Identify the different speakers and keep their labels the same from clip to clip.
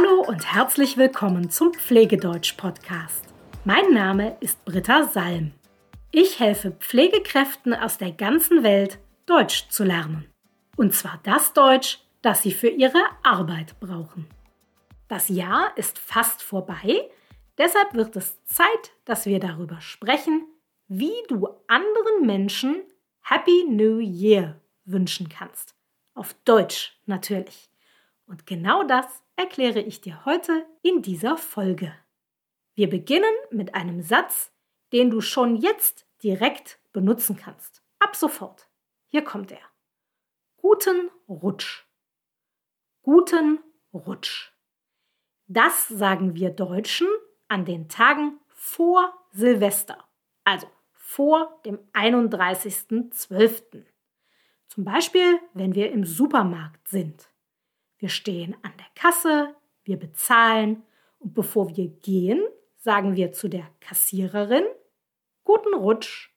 Speaker 1: Hallo und herzlich willkommen zum Pflegedeutsch-Podcast. Mein Name ist Britta Salm. Ich helfe Pflegekräften aus der ganzen Welt, Deutsch zu lernen. Und zwar das Deutsch, das sie für ihre Arbeit brauchen. Das Jahr ist fast vorbei, deshalb wird es Zeit, dass wir darüber sprechen, wie du anderen Menschen Happy New Year wünschen kannst. Auf Deutsch natürlich. Und genau das erkläre ich dir heute in dieser Folge. Wir beginnen mit einem Satz, den du schon jetzt direkt benutzen kannst. Ab sofort. Hier kommt er. Guten Rutsch. Guten Rutsch. Das sagen wir Deutschen an den Tagen vor Silvester, also vor dem 31.12. Zum Beispiel, wenn wir im Supermarkt sind. Wir stehen an der Kasse, wir bezahlen und bevor wir gehen, sagen wir zu der Kassiererin Guten Rutsch.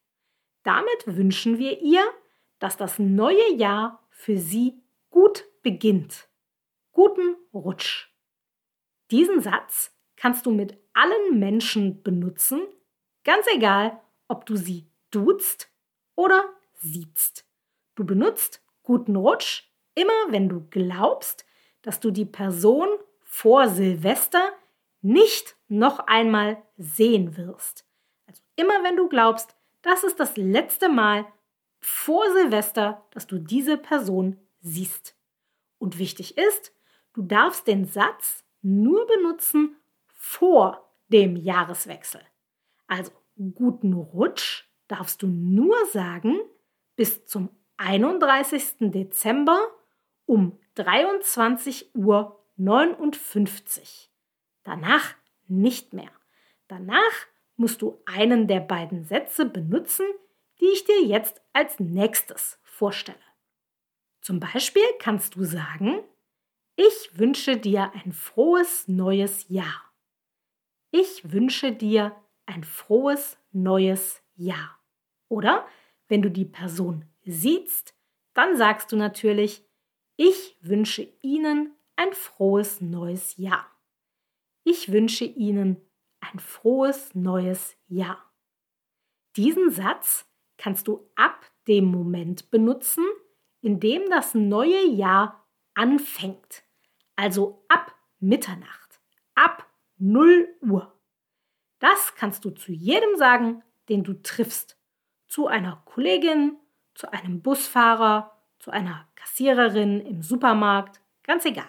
Speaker 1: Damit wünschen wir ihr, dass das neue Jahr für sie gut beginnt. Guten Rutsch. Diesen Satz kannst du mit allen Menschen benutzen, ganz egal, ob du sie duzt oder siehst. Du benutzt guten Rutsch immer, wenn du glaubst, dass du die Person vor Silvester nicht noch einmal sehen wirst. Also immer wenn du glaubst, das ist das letzte Mal vor Silvester, dass du diese Person siehst. Und wichtig ist, du darfst den Satz nur benutzen vor dem Jahreswechsel. Also guten Rutsch darfst du nur sagen bis zum 31. Dezember um 23.59 Uhr. Danach nicht mehr. Danach musst du einen der beiden Sätze benutzen, die ich dir jetzt als nächstes vorstelle. Zum Beispiel kannst du sagen, ich wünsche dir ein frohes neues Jahr. Ich wünsche dir ein frohes neues Jahr. Oder wenn du die Person siehst, dann sagst du natürlich, ich wünsche Ihnen ein frohes neues Jahr. Ich wünsche Ihnen ein frohes neues Jahr. Diesen Satz kannst du ab dem Moment benutzen, in dem das neue Jahr anfängt. Also ab Mitternacht, ab 0 Uhr. Das kannst du zu jedem sagen, den du triffst. Zu einer Kollegin, zu einem Busfahrer, zu einer Kassiererin im Supermarkt, ganz egal.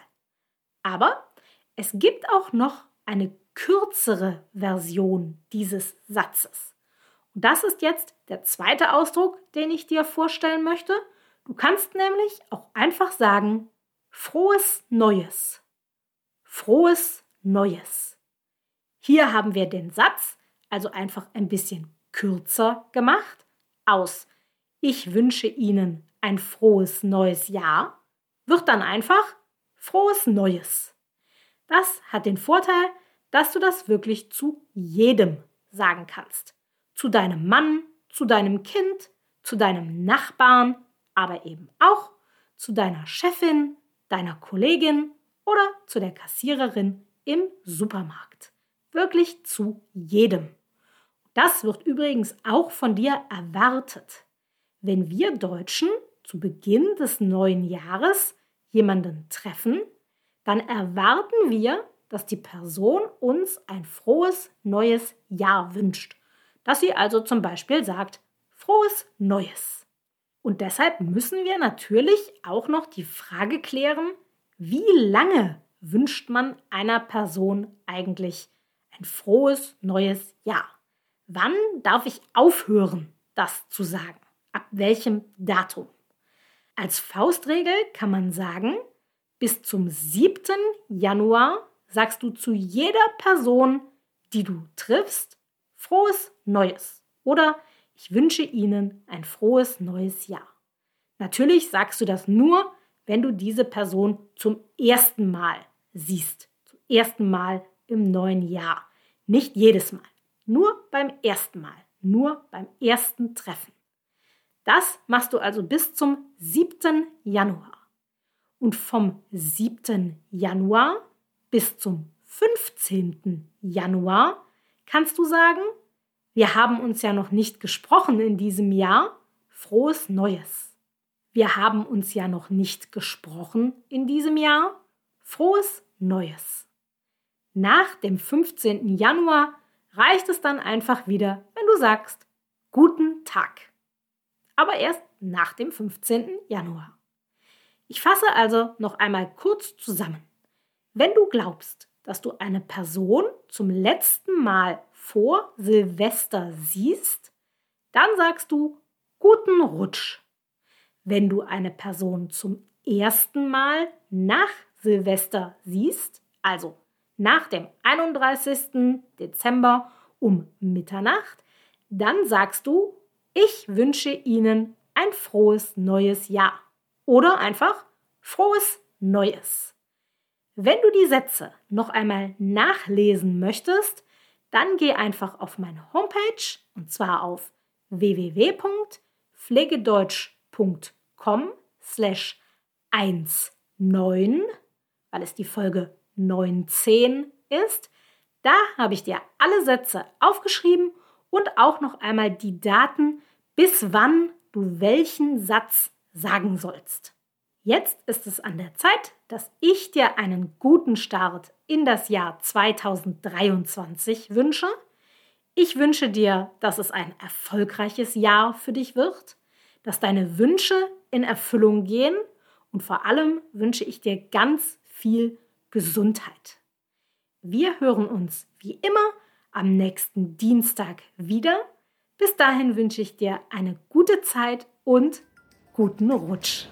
Speaker 1: Aber es gibt auch noch eine kürzere Version dieses Satzes. Und das ist jetzt der zweite Ausdruck, den ich dir vorstellen möchte. Du kannst nämlich auch einfach sagen, frohes Neues. Frohes Neues. Hier haben wir den Satz also einfach ein bisschen kürzer gemacht aus Ich wünsche Ihnen ein frohes neues Jahr, wird dann einfach frohes Neues. Das hat den Vorteil, dass du das wirklich zu jedem sagen kannst. Zu deinem Mann, zu deinem Kind, zu deinem Nachbarn, aber eben auch zu deiner Chefin, deiner Kollegin oder zu der Kassiererin im Supermarkt. Wirklich zu jedem. Das wird übrigens auch von dir erwartet. Wenn wir Deutschen zu Beginn des neuen Jahres jemanden treffen, dann erwarten wir, dass die Person uns ein frohes neues Jahr wünscht. Dass sie also zum Beispiel sagt, frohes Neues. Und deshalb müssen wir natürlich auch noch die Frage klären, wie lange wünscht man einer Person eigentlich ein frohes neues Jahr? Wann darf ich aufhören, das zu sagen? Ab welchem Datum? Als Faustregel kann man sagen, bis zum 7. Januar sagst du zu jeder Person, die du triffst, frohes Neues oder ich wünsche Ihnen ein frohes neues Jahr. Natürlich sagst du das nur, wenn du diese Person zum ersten Mal siehst, zum ersten Mal im neuen Jahr. Nicht jedes Mal, nur beim ersten Mal, nur beim ersten Treffen. Das machst du also bis zum 7. Januar. Und vom 7. Januar bis zum 15. Januar kannst du sagen, wir haben uns ja noch nicht gesprochen in diesem Jahr. Frohes Neues. Wir haben uns ja noch nicht gesprochen in diesem Jahr. Frohes Neues. Nach dem 15. Januar reicht es dann einfach wieder, wenn du sagst, guten Tag. Aber erst nach dem 15. Januar. Ich fasse also noch einmal kurz zusammen. Wenn du glaubst, dass du eine Person zum letzten Mal vor Silvester siehst, dann sagst du guten Rutsch. Wenn du eine Person zum ersten Mal nach Silvester siehst, also nach dem 31. Dezember um Mitternacht, dann sagst du, ich wünsche Ihnen ein frohes neues Jahr oder einfach frohes Neues. Wenn du die Sätze noch einmal nachlesen möchtest, dann geh einfach auf meine Homepage und zwar auf www.pflegedeutsch.com slash 19, weil es die Folge 19 ist. Da habe ich dir alle Sätze aufgeschrieben und auch noch einmal die Daten, bis wann du welchen Satz sagen sollst. Jetzt ist es an der Zeit, dass ich dir einen guten Start in das Jahr 2023 wünsche. Ich wünsche dir, dass es ein erfolgreiches Jahr für dich wird, dass deine Wünsche in Erfüllung gehen und vor allem wünsche ich dir ganz viel Gesundheit. Wir hören uns wie immer am nächsten Dienstag wieder. Bis dahin wünsche ich dir eine gute Zeit und guten Rutsch.